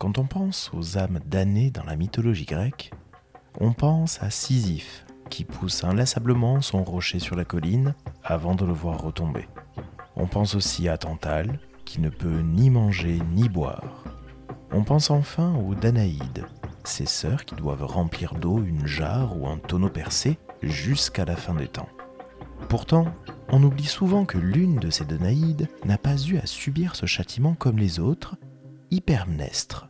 Quand on pense aux âmes damnées dans la mythologie grecque, on pense à Sisyphe qui pousse inlassablement son rocher sur la colline avant de le voir retomber. On pense aussi à Tantale qui ne peut ni manger ni boire. On pense enfin aux Danaïdes, ces sœurs qui doivent remplir d'eau une jarre ou un tonneau percé jusqu'à la fin des temps. Pourtant, on oublie souvent que l'une de ces Danaïdes n'a pas eu à subir ce châtiment comme les autres, Hypermnestre,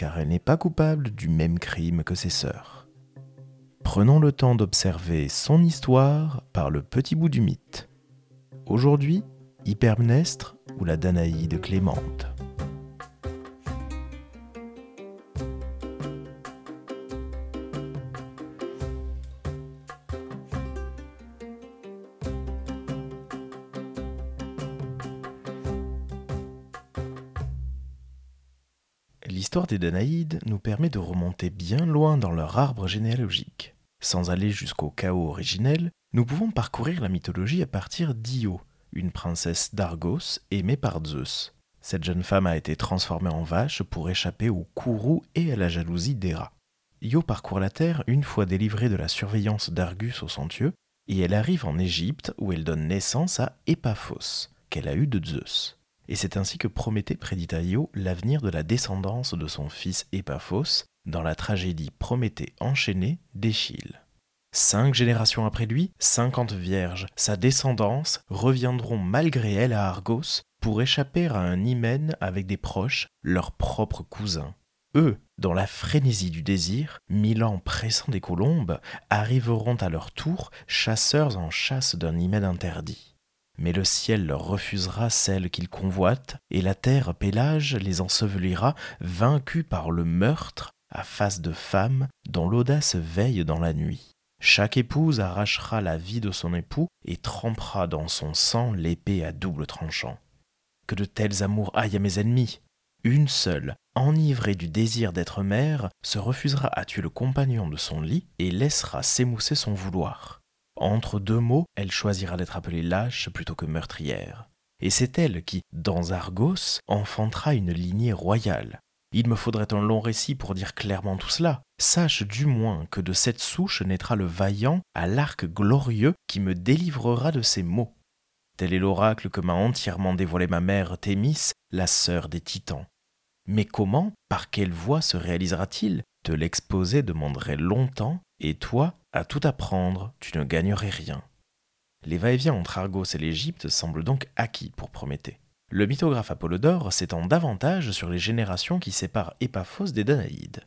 car elle n'est pas coupable du même crime que ses sœurs. Prenons le temps d'observer son histoire par le petit bout du mythe. Aujourd'hui, Hypermnestre ou la Danaïde Clémente. Des Danaïdes nous permet de remonter bien loin dans leur arbre généalogique. Sans aller jusqu'au chaos originel, nous pouvons parcourir la mythologie à partir d'Io, une princesse d'Argos aimée par Zeus. Cette jeune femme a été transformée en vache pour échapper au courroux et à la jalousie d'Héra. Io parcourt la terre une fois délivrée de la surveillance d'Argus au Centieux, et elle arrive en Égypte où elle donne naissance à Épaphos, qu'elle a eu de Zeus et c'est ainsi que Prométhée prédit à Io l'avenir de la descendance de son fils Épaphos dans la tragédie Prométhée enchaînée d'Échille. Cinq générations après lui, cinquante vierges, sa descendance, reviendront malgré elle à Argos pour échapper à un hymen avec des proches, leurs propres cousins. Eux, dans la frénésie du désir, mille ans pressant des colombes, arriveront à leur tour chasseurs en chasse d'un hymen interdit mais le ciel leur refusera celle qu'ils convoitent, et la terre Pélage les ensevelira, vaincus par le meurtre, à face de femmes dont l'audace veille dans la nuit. Chaque épouse arrachera la vie de son époux et trempera dans son sang l'épée à double tranchant. Que de tels amours aillent à mes ennemis Une seule, enivrée du désir d'être mère, se refusera à tuer le compagnon de son lit et laissera s'émousser son vouloir. Entre deux mots, elle choisira d'être appelée lâche plutôt que meurtrière. Et c'est elle qui, dans Argos, enfantera une lignée royale. Il me faudrait un long récit pour dire clairement tout cela. Sache du moins que de cette souche naîtra le vaillant à l'arc glorieux qui me délivrera de ces maux. Tel est l'oracle que m'a entièrement dévoilé ma mère Thémis, la sœur des titans. Mais comment, par quelle voie se réalisera-t-il? Te l'exposer demanderait longtemps, et toi, à tout apprendre, tu ne gagnerais rien. Les va-et-vient entre Argos et l'Égypte semblent donc acquis pour Prométhée. Le mythographe Apollodore s'étend davantage sur les générations qui séparent Épaphos des Danaïdes.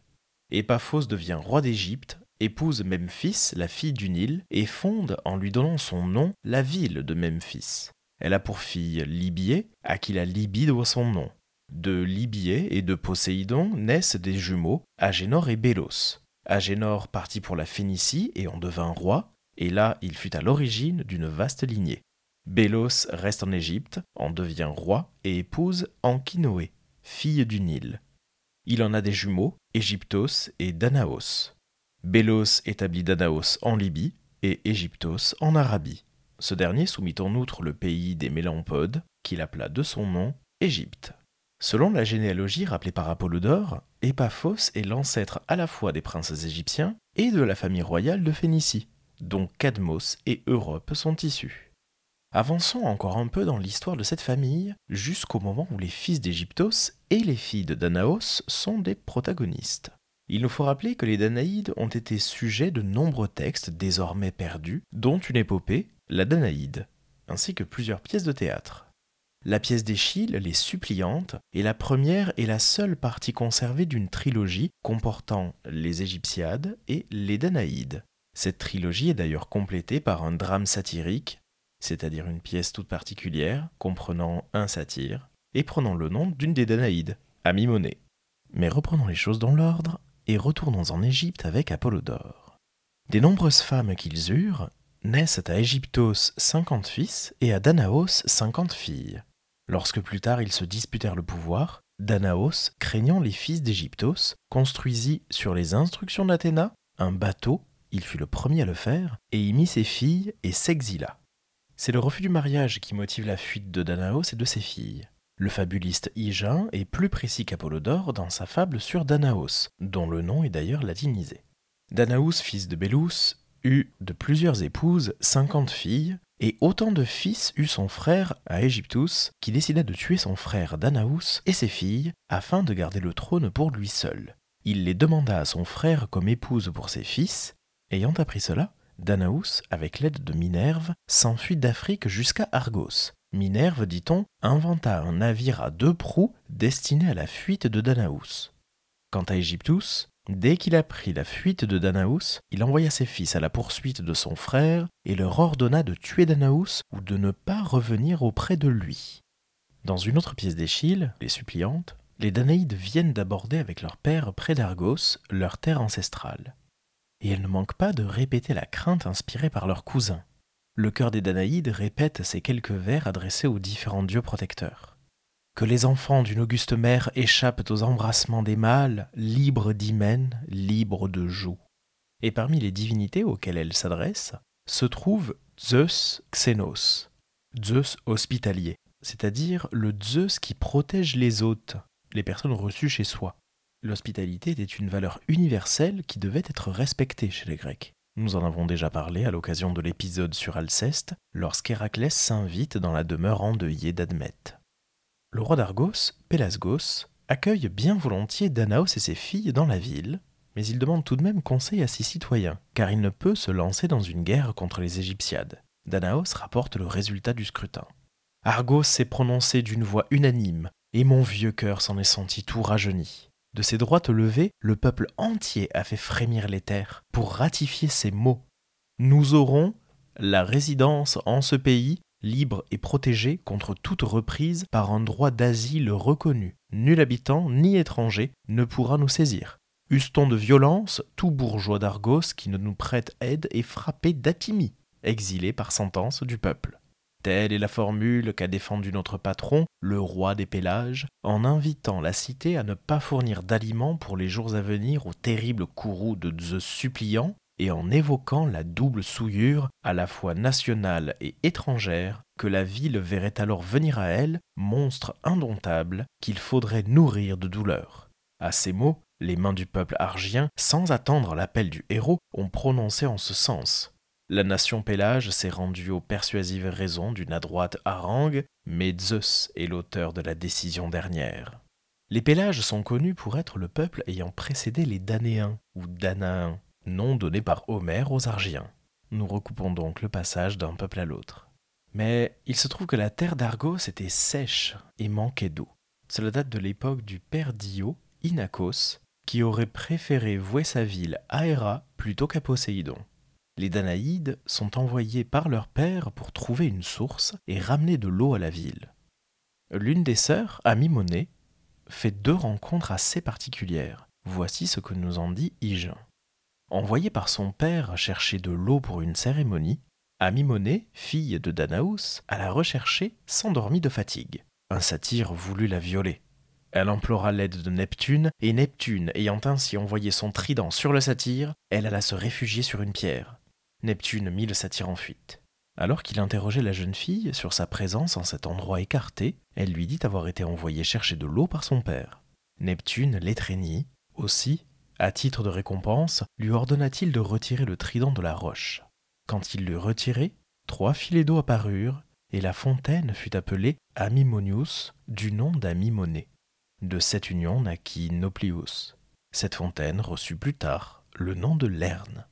Épaphos devient roi d'Égypte, épouse Memphis, la fille du Nil, et fonde, en lui donnant son nom, la ville de Memphis. Elle a pour fille Libyée, à qui la Libye doit son nom. De Libyée et de Poséidon naissent des jumeaux, Agénor et Bélos. Agénor partit pour la Phénicie et en devint roi, et là il fut à l'origine d'une vaste lignée. Bélos reste en Égypte, en devient roi et épouse Ankinoé, fille du Nil. Il en a des jumeaux, Égyptos et Danaos. Bélos établit Danaos en Libye et Égyptos en Arabie. Ce dernier soumit en outre le pays des Mélampodes, qu'il appela de son nom Égypte. Selon la généalogie rappelée par Apollodore, Épaphos est l'ancêtre à la fois des princes égyptiens et de la famille royale de Phénicie, dont Cadmos et Europe sont issus. Avançons encore un peu dans l'histoire de cette famille, jusqu'au moment où les fils d'Égyptos et les filles de Danaos sont des protagonistes. Il nous faut rappeler que les Danaïdes ont été sujets de nombreux textes désormais perdus, dont une épopée, la Danaïde, ainsi que plusieurs pièces de théâtre. La pièce d'Échille, Les Suppliantes, est la première et la seule partie conservée d'une trilogie comportant les Égyptiades et les Danaïdes. Cette trilogie est d'ailleurs complétée par un drame satirique, c'est-à-dire une pièce toute particulière comprenant un satyre et prenant le nom d'une des Danaïdes, Amimoné. Mais reprenons les choses dans l'ordre et retournons en Égypte avec Apollodore. Des nombreuses femmes qu'ils eurent naissent à Égyptos cinquante fils et à Danaos cinquante filles. Lorsque plus tard ils se disputèrent le pouvoir, Danaos, craignant les fils d'Égyptos, construisit sur les instructions d'Athéna un bateau, il fut le premier à le faire, et y mit ses filles et s'exila. C'est le refus du mariage qui motive la fuite de Danaos et de ses filles. Le fabuliste Hygin est plus précis qu'Apollodore dans sa fable sur Danaos, dont le nom est d'ailleurs latinisé. Danaus, fils de Bélus, eut de plusieurs épouses cinquante filles, et autant de fils eut son frère à Égyptus, qui décida de tuer son frère Danaus et ses filles, afin de garder le trône pour lui seul. Il les demanda à son frère comme épouse pour ses fils. Ayant appris cela, Danaus, avec l'aide de Minerve, s'enfuit d'Afrique jusqu'à Argos. Minerve, dit-on, inventa un navire à deux proues destiné à la fuite de Danaus. Quant à Égyptus, dès qu'il apprit la fuite de Danaus, il envoya ses fils à la poursuite de son frère et leur ordonna de tuer Danaus ou de ne pas revenir auprès de lui. Dans une autre pièce d'Échille, les suppliantes, les Danaïdes viennent d'aborder avec leur père près d'Argos leur terre ancestrale. Et elles ne manquent pas de répéter la crainte inspirée par leurs cousins. Le cœur des Danaïdes répète ces quelques vers adressés aux différents dieux protecteurs. Que les enfants d'une auguste mère échappent aux embrassements des mâles, libres d'hymen, libres de joug. Et parmi les divinités auxquelles elles s'adressent, se trouve Zeus Xenos, Zeus hospitalier, c'est-à-dire le Zeus qui protège les hôtes, les personnes reçues chez soi. L'hospitalité était une valeur universelle qui devait être respectée chez les Grecs. Nous en avons déjà parlé à l'occasion de l'épisode sur Alceste, lorsqu'Héraclès s'invite dans la demeure endeuillée d'Admète. Le roi d'Argos, Pélasgos, accueille bien volontiers Danaos et ses filles dans la ville, mais il demande tout de même conseil à ses citoyens, car il ne peut se lancer dans une guerre contre les Égyptiades. Danaos rapporte le résultat du scrutin. Argos s'est prononcé d'une voix unanime, et mon vieux cœur s'en est senti tout rajeuni. De ses droites levées, le peuple entier a fait frémir les terres pour ratifier ces mots. Nous aurons la résidence en ce pays libre et protégée contre toute reprise par un droit d'asile reconnu. Nul habitant ni étranger ne pourra nous saisir. Euston de violence, tout bourgeois d'Argos qui ne nous prête aide est frappé d'atimie, exilé par sentence du peuple. Telle est la formule qu'a défendue notre patron, le roi des Pélages, en invitant la cité à ne pas fournir d'aliments pour les jours à venir au terrible courroux de Zeus suppliant, et en évoquant la double souillure, à la fois nationale et étrangère, que la ville verrait alors venir à elle, monstre indomptable, qu'il faudrait nourrir de douleur. À ces mots, les mains du peuple argien, sans attendre l'appel du héros, ont prononcé en ce sens. La nation Pélage s'est rendue aux persuasives raisons d'une adroite harangue, mais Zeus est l'auteur de la décision dernière. Les Pélages sont connus pour être le peuple ayant précédé les Danéens ou Danaens, nom donné par Homère aux Argiens. Nous recoupons donc le passage d'un peuple à l'autre. Mais il se trouve que la terre d'Argos était sèche et manquait d'eau. Cela date de l'époque du père Dio, Inachos, qui aurait préféré vouer sa ville à Héra plutôt qu'à Poséidon. Les Danaïdes sont envoyés par leur père pour trouver une source et ramener de l'eau à la ville. L'une des sœurs, Amimonée, fait deux rencontres assez particulières. Voici ce que nous en dit Hygin. Envoyée par son père chercher de l'eau pour une cérémonie, Amimonée, fille de Danaus, alla rechercher s'endormit de fatigue. Un satyre voulut la violer. Elle implora l'aide de Neptune, et Neptune, ayant ainsi envoyé son trident sur le satyre, elle alla se réfugier sur une pierre. Neptune mit le satyre en fuite. Alors qu'il interrogeait la jeune fille sur sa présence en cet endroit écarté, elle lui dit avoir été envoyée chercher de l'eau par son père. Neptune l'étreignit. Aussi, à titre de récompense, lui ordonna-t-il de retirer le trident de la roche. Quand il l'eut retiré, trois filets d'eau apparurent, et la fontaine fut appelée Amimonius, du nom d'Amimoné. De cette union naquit Noplius. Cette fontaine reçut plus tard le nom de Lerne.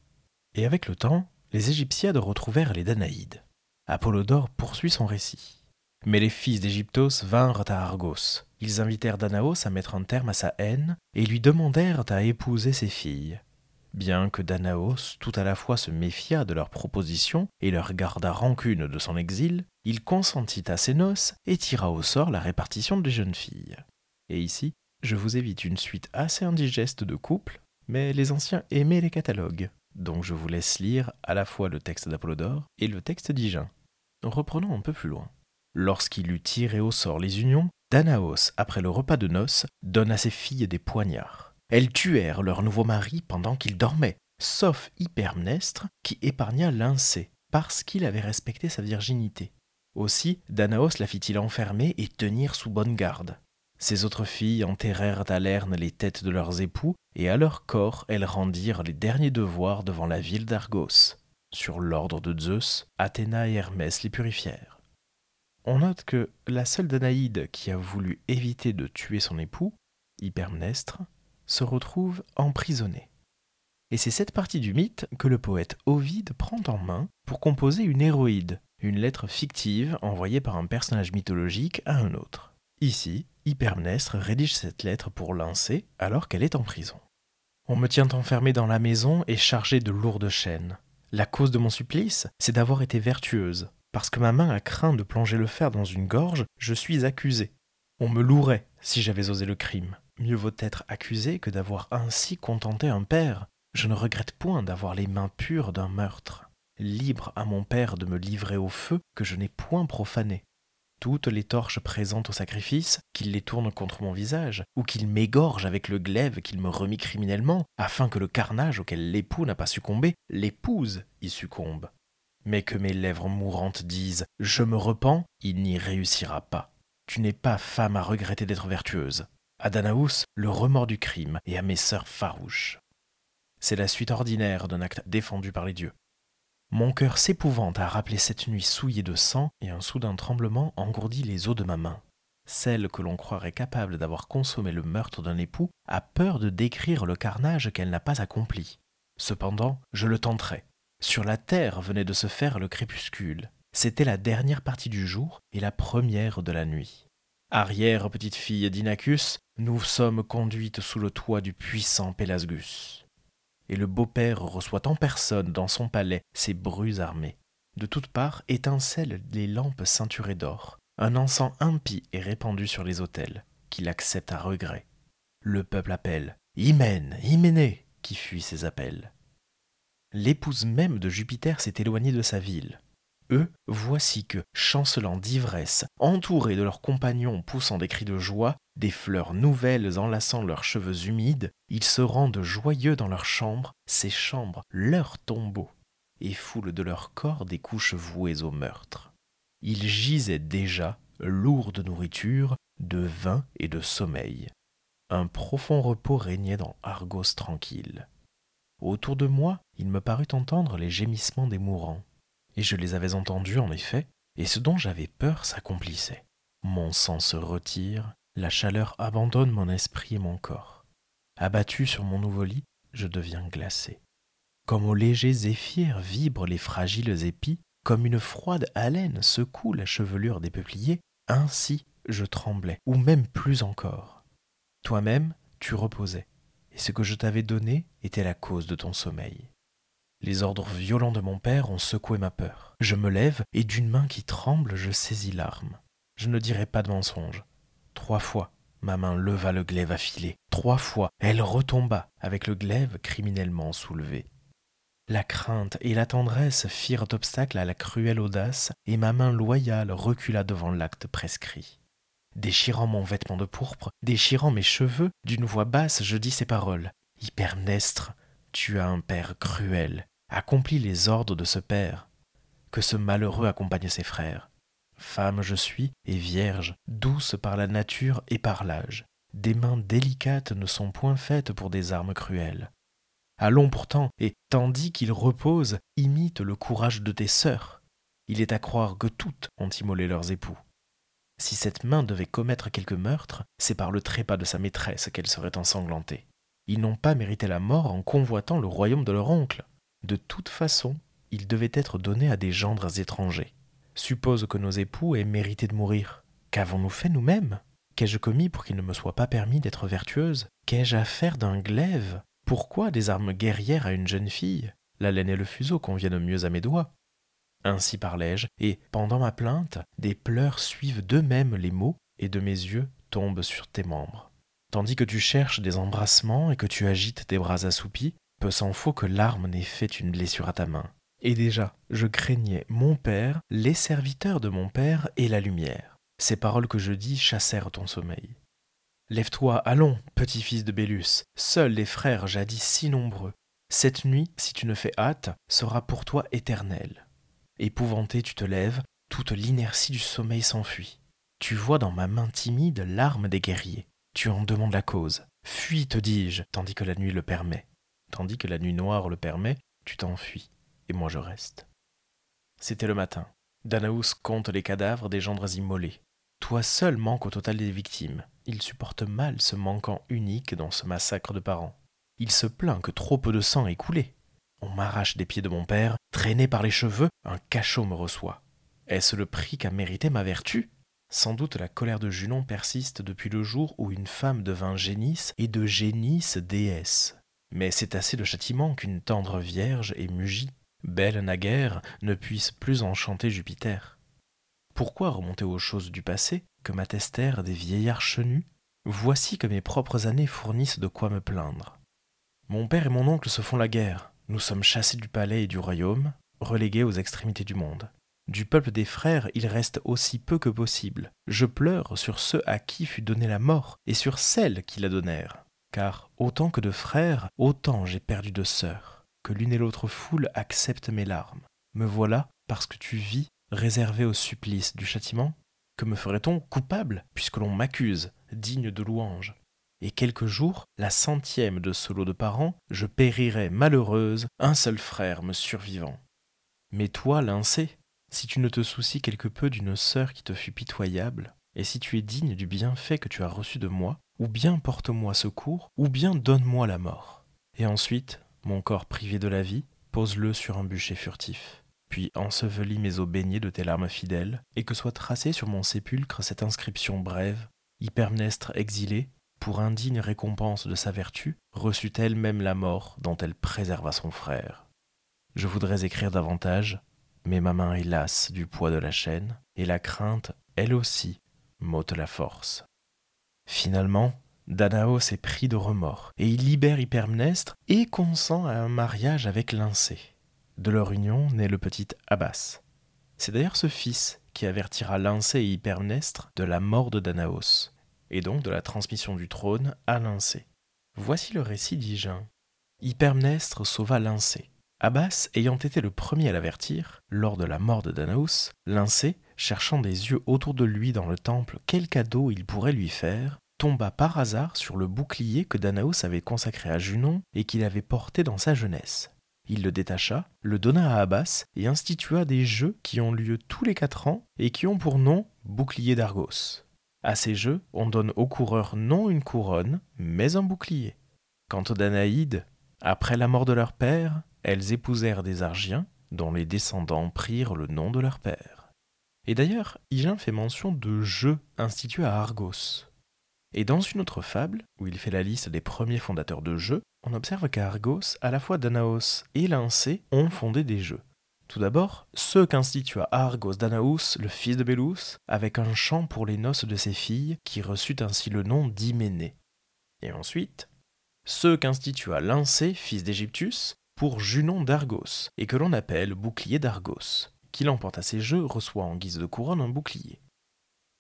Et avec le temps, les Égyptiades retrouvèrent les Danaïdes. Apollodore poursuit son récit. Mais les fils d'Égyptos vinrent à Argos. Ils invitèrent Danaos à mettre un terme à sa haine et lui demandèrent à épouser ses filles. Bien que Danaos tout à la fois se méfiât de leurs propositions et leur garda rancune de son exil, il consentit à ses noces et tira au sort la répartition des jeunes filles. Et ici, je vous évite une suite assez indigeste de couples, mais les anciens aimaient les catalogues. Donc je vous laisse lire à la fois le texte d'Apollodore et le texte d'Hygin. Reprenons un peu plus loin. Lorsqu'il eut tiré au sort les unions, Danaos, après le repas de noces, donne à ses filles des poignards. Elles tuèrent leur nouveau mari pendant qu'ils dormaient, sauf Hypermnestre qui épargna Lyncée, parce qu'il avait respecté sa virginité. Aussi, Danaos la fit-il enfermer et tenir sous bonne garde. Ses autres filles enterrèrent à Lerne les têtes de leurs époux, et à leur corps elles rendirent les derniers devoirs devant la ville d'Argos. Sur l'ordre de Zeus, Athéna et Hermès les purifièrent. On note que la seule Danaïde qui a voulu éviter de tuer son époux, Hypermnestre, se retrouve emprisonnée. Et c'est cette partie du mythe que le poète Ovide prend en main pour composer une héroïde, une lettre fictive envoyée par un personnage mythologique à un autre. Ici, Hypermnestre rédige cette lettre pour Lyncée alors qu'elle est en prison. On me tient enfermé dans la maison et chargé de lourdes chaînes. La cause de mon supplice, c'est d'avoir été vertueuse. Parce que ma main a craint de plonger le fer dans une gorge, je suis accusé. On me louerait si j'avais osé le crime. Mieux vaut être accusé que d'avoir ainsi contenté un père. Je ne regrette point d'avoir les mains pures d'un meurtre. Libre à mon père de me livrer au feu que je n'ai point profané. Toutes les torches présentes au sacrifice, qu'il les tourne contre mon visage, ou qu'il m'égorge avec le glaive qu'il me remit criminellement, afin que le carnage auquel l'époux n'a pas succombé, l'épouse y succombe. Mais que mes lèvres mourantes disent Je me repens, il n'y réussira pas. Tu n'es pas femme à regretter d'être vertueuse. À le remords du crime, et à mes sœurs farouches. C'est la suite ordinaire d'un acte défendu par les dieux. Mon cœur s'épouvante à rappeler cette nuit souillée de sang, et un soudain tremblement engourdit les os de ma main. Celle que l'on croirait capable d'avoir consommé le meurtre d'un époux a peur de décrire le carnage qu'elle n'a pas accompli. Cependant, je le tenterai. Sur la terre venait de se faire le crépuscule. C'était la dernière partie du jour et la première de la nuit. Arrière petite fille d'Inachus, nous sommes conduites sous le toit du puissant Pélasgus et le beau-père reçoit en personne dans son palais ses brues armées. De toutes parts étincellent les lampes ceinturées d'or. Un encens impie est répandu sur les autels, qu'il accepte à regret. Le peuple appelle Hymen, Hyménée, qui fuit ses appels. L'épouse même de Jupiter s'est éloignée de sa ville. Eux, voici que, chancelant d'ivresse, entourés de leurs compagnons poussant des cris de joie, des fleurs nouvelles enlaçant leurs cheveux humides, ils se rendent joyeux dans leurs chambres, ces chambres leur tombeau, et foulent de leur corps des couches vouées au meurtre. Ils gisaient déjà, lourds de nourriture, de vin et de sommeil. Un profond repos régnait dans Argos tranquille. Autour de moi, il me parut entendre les gémissements des mourants, et je les avais entendus en effet, et ce dont j'avais peur s'accomplissait. Mon sang se retire, la chaleur abandonne mon esprit et mon corps. Abattu sur mon nouveau lit, je deviens glacé. Comme au léger zéphyr vibrent les fragiles épis, comme une froide haleine secoue la chevelure des peupliers, ainsi je tremblais, ou même plus encore. Toi-même, tu reposais, et ce que je t'avais donné était la cause de ton sommeil. Les ordres violents de mon père ont secoué ma peur. Je me lève, et d'une main qui tremble, je saisis l'arme. Je ne dirai pas de mensonge. Trois fois, ma main leva le glaive affilé. Trois fois, elle retomba avec le glaive criminellement soulevé. La crainte et la tendresse firent obstacle à la cruelle audace, et ma main loyale recula devant l'acte prescrit. Déchirant mon vêtement de pourpre, déchirant mes cheveux, d'une voix basse je dis ces paroles. Hypernestre, tu as un père cruel, accomplis les ordres de ce père. Que ce malheureux accompagne ses frères. Femme je suis, et vierge, douce par la nature et par l'âge. Des mains délicates ne sont point faites pour des armes cruelles. Allons pourtant, et tandis qu'il repose, imite le courage de tes sœurs. Il est à croire que toutes ont immolé leurs époux. Si cette main devait commettre quelque meurtre, c'est par le trépas de sa maîtresse qu'elle serait ensanglantée. Ils n'ont pas mérité la mort en convoitant le royaume de leur oncle. De toute façon, il devait être donné à des gendres étrangers suppose que nos époux aient mérité de mourir. Qu'avons-nous fait nous-mêmes? Qu'ai-je commis pour qu'il ne me soit pas permis d'être vertueuse? Qu'ai-je à faire d'un glaive? Pourquoi des armes guerrières à une jeune fille? La laine et le fuseau conviennent mieux à mes doigts. Ainsi parlais-je, et, pendant ma plainte, des pleurs suivent d'eux-mêmes les mots, et de mes yeux tombent sur tes membres. Tandis que tu cherches des embrassements et que tu agites tes bras assoupis, peu s'en faut que l'arme n'ait fait une blessure à ta main. Et déjà, je craignais mon père, les serviteurs de mon père et la lumière. Ces paroles que je dis chassèrent ton sommeil. Lève-toi, allons, petit-fils de Bélus, seuls les frères jadis si nombreux. Cette nuit, si tu ne fais hâte, sera pour toi éternelle. Épouvanté, tu te lèves, toute l'inertie du sommeil s'enfuit. Tu vois dans ma main timide l'arme des guerriers. Tu en demandes la cause. Fuis, te dis-je, tandis que la nuit le permet. Tandis que la nuit noire le permet, tu t'enfuis, et moi je reste. C'était le matin. Danaus compte les cadavres des gendres immolés. Toi seul manques au total des victimes. Il supporte mal ce manquant unique dans ce massacre de parents. Il se plaint que trop peu de sang ait coulé. On m'arrache des pieds de mon père, traîné par les cheveux, un cachot me reçoit. Est-ce le prix qu'a mérité ma vertu? Sans doute la colère de Junon persiste depuis le jour où une femme devint génisse et de génisse déesse. Mais c'est assez de châtiment qu'une tendre vierge et mugie, belle naguère, ne puisse plus enchanter Jupiter. Pourquoi remonter aux choses du passé, que m'attestèrent des vieillards chenus? Voici que mes propres années fournissent de quoi me plaindre. Mon père et mon oncle se font la guerre, nous sommes chassés du palais et du royaume, relégués aux extrémités du monde. Du peuple des frères, il reste aussi peu que possible. Je pleure sur ceux à qui fut donnée la mort, et sur celles qui la donnèrent. Car autant que de frères, autant j'ai perdu de sœurs. Que l'une et l'autre foule acceptent mes larmes. Me voilà, parce que tu vis, réservé au supplice du châtiment? Que me ferait-on coupable, puisque l'on m'accuse, digne de louange? Et quelques jours, la centième de ce lot de parents, je périrais malheureuse, un seul frère me survivant. Mais toi, Lincé, si tu ne te soucies quelque peu d'une sœur qui te fut pitoyable, et si tu es digne du bienfait que tu as reçu de moi, ou bien porte-moi secours, ou bien donne-moi la mort. Et ensuite, mon corps privé de la vie, pose-le sur un bûcher furtif puis ensevelis mes eaux baignées de tes larmes fidèles, et que soit tracée sur mon sépulcre cette inscription brève Hypermnestre exilé, pour indigne récompense de sa vertu, reçut elle-même la mort dont elle préserva son frère. Je voudrais écrire davantage, mais ma main est lasse du poids de la chaîne, et la crainte, elle aussi, m'ôte la force. Finalement, Danaos est pris de remords, et il libère Hypermnestre et consent à un mariage avec Lyncée. De leur union naît le petit Abbas. C'est d'ailleurs ce fils qui avertira Lyncée et Hypermnestre de la mort de Danaos, et donc de la transmission du trône à Lyncée. Voici le récit d'Hygiène. Hypermnestre sauva Lyncée. Abbas ayant été le premier à l'avertir, lors de la mort de Danaos, Lyncée, cherchant des yeux autour de lui dans le temple quel cadeau il pourrait lui faire, tomba par hasard sur le bouclier que Danaos avait consacré à Junon et qu'il avait porté dans sa jeunesse. Il le détacha, le donna à Abbas et institua des jeux qui ont lieu tous les quatre ans et qui ont pour nom bouclier d'Argos. À ces jeux, on donne aux coureurs non une couronne, mais un bouclier. Quant aux Danaïdes, après la mort de leur père, elles épousèrent des Argiens, dont les descendants prirent le nom de leur père. Et d'ailleurs, Hygin fait mention de jeux institués à Argos. Et dans une autre fable, où il fait la liste des premiers fondateurs de jeux, on observe qu'à Argos, à la fois Danaos et Lyncée ont fondé des jeux. Tout d'abord, ceux qu'institua Argos Danaus, le fils de Bélus, avec un chant pour les noces de ses filles, qui reçut ainsi le nom d'Hyménée. Et ensuite, ceux qu'institua Lyncée, fils d'Égyptus, pour Junon d'Argos, et que l'on appelle bouclier d'Argos, qui l'emporte à ses jeux reçoit en guise de couronne un bouclier.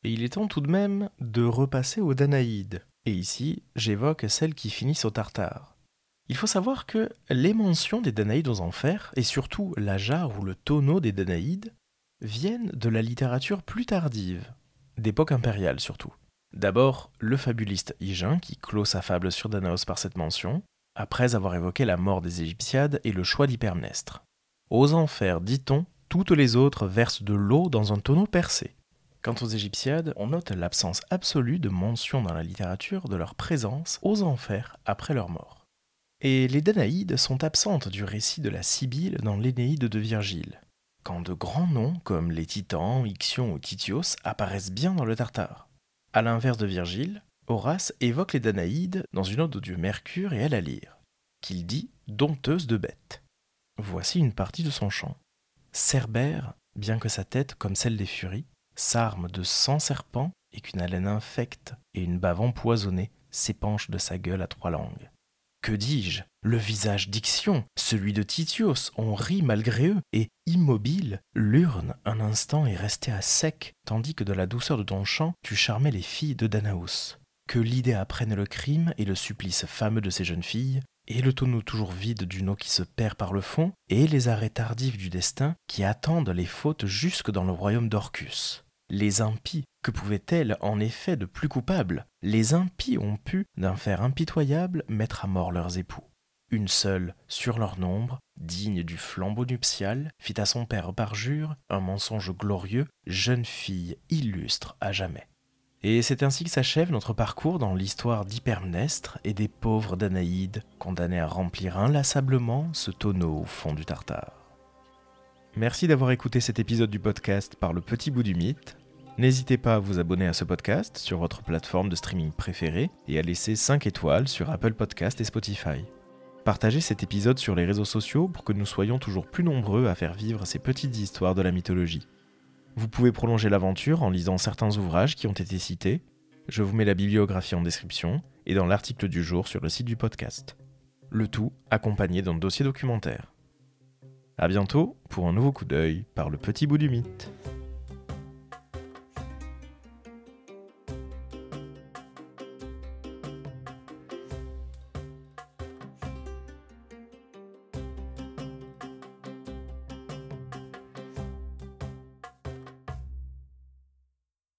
Et il est temps tout de même de repasser aux Danaïdes. Et ici, j'évoque celles qui finissent au Tartare. Il faut savoir que les mentions des Danaïdes aux enfers, et surtout la jarre ou le tonneau des Danaïdes, viennent de la littérature plus tardive, d'époque impériale surtout. D'abord, le fabuliste Hygin qui clôt sa fable sur Danaos par cette mention, après avoir évoqué la mort des Égyptiades et le choix d'Hypermnestre. Aux enfers, dit-on, toutes les autres versent de l'eau dans un tonneau percé. Quant aux Égyptiades, on note l'absence absolue de mention dans la littérature de leur présence aux enfers après leur mort. Et les Danaïdes sont absentes du récit de la Sibylle dans l'Énéide de Virgile, quand de grands noms comme les Titans, Ixion ou Titios apparaissent bien dans le Tartare. A l'inverse de Virgile, Horace évoque les Danaïdes dans une ode au dieu Mercure et à la lyre, qu'il dit dompteuse de bêtes. Voici une partie de son chant. Cerbère, bien que sa tête, comme celle des Furies, s'arme de cent serpents et qu'une haleine infecte et une bave empoisonnée s'épanche de sa gueule à trois langues. Que dis-je? Le visage d'Ixion, celui de Titios, ont ri malgré eux, et, immobile, l'urne un instant est restée à sec, tandis que de la douceur de ton chant, tu charmais les filles de Danaus. Que l'idée apprenne le crime et le supplice fameux de ces jeunes filles, et le tonneau toujours vide d'une eau qui se perd par le fond, et les arrêts tardifs du destin qui attendent les fautes jusque dans le royaume d'Orcus. Les impies, que pouvaient-elles en effet de plus coupables? Les impies ont pu, d'un fer impitoyable, mettre à mort leurs époux. Une seule, sur leur nombre, digne du flambeau nuptial, fit à son père parjure un mensonge glorieux, jeune fille illustre à jamais. Et c'est ainsi que s'achève notre parcours dans l'histoire d'Hypermnestre et des pauvres Danaïdes, condamnés à remplir inlassablement ce tonneau au fond du Tartare. Merci d'avoir écouté cet épisode du podcast par le petit bout du mythe. N'hésitez pas à vous abonner à ce podcast sur votre plateforme de streaming préférée et à laisser 5 étoiles sur Apple Podcast et Spotify. Partagez cet épisode sur les réseaux sociaux pour que nous soyons toujours plus nombreux à faire vivre ces petites histoires de la mythologie. Vous pouvez prolonger l'aventure en lisant certains ouvrages qui ont été cités. Je vous mets la bibliographie en description et dans l'article du jour sur le site du podcast. Le tout accompagné d'un dossier documentaire. A bientôt pour un nouveau coup d'œil par le petit bout du mythe.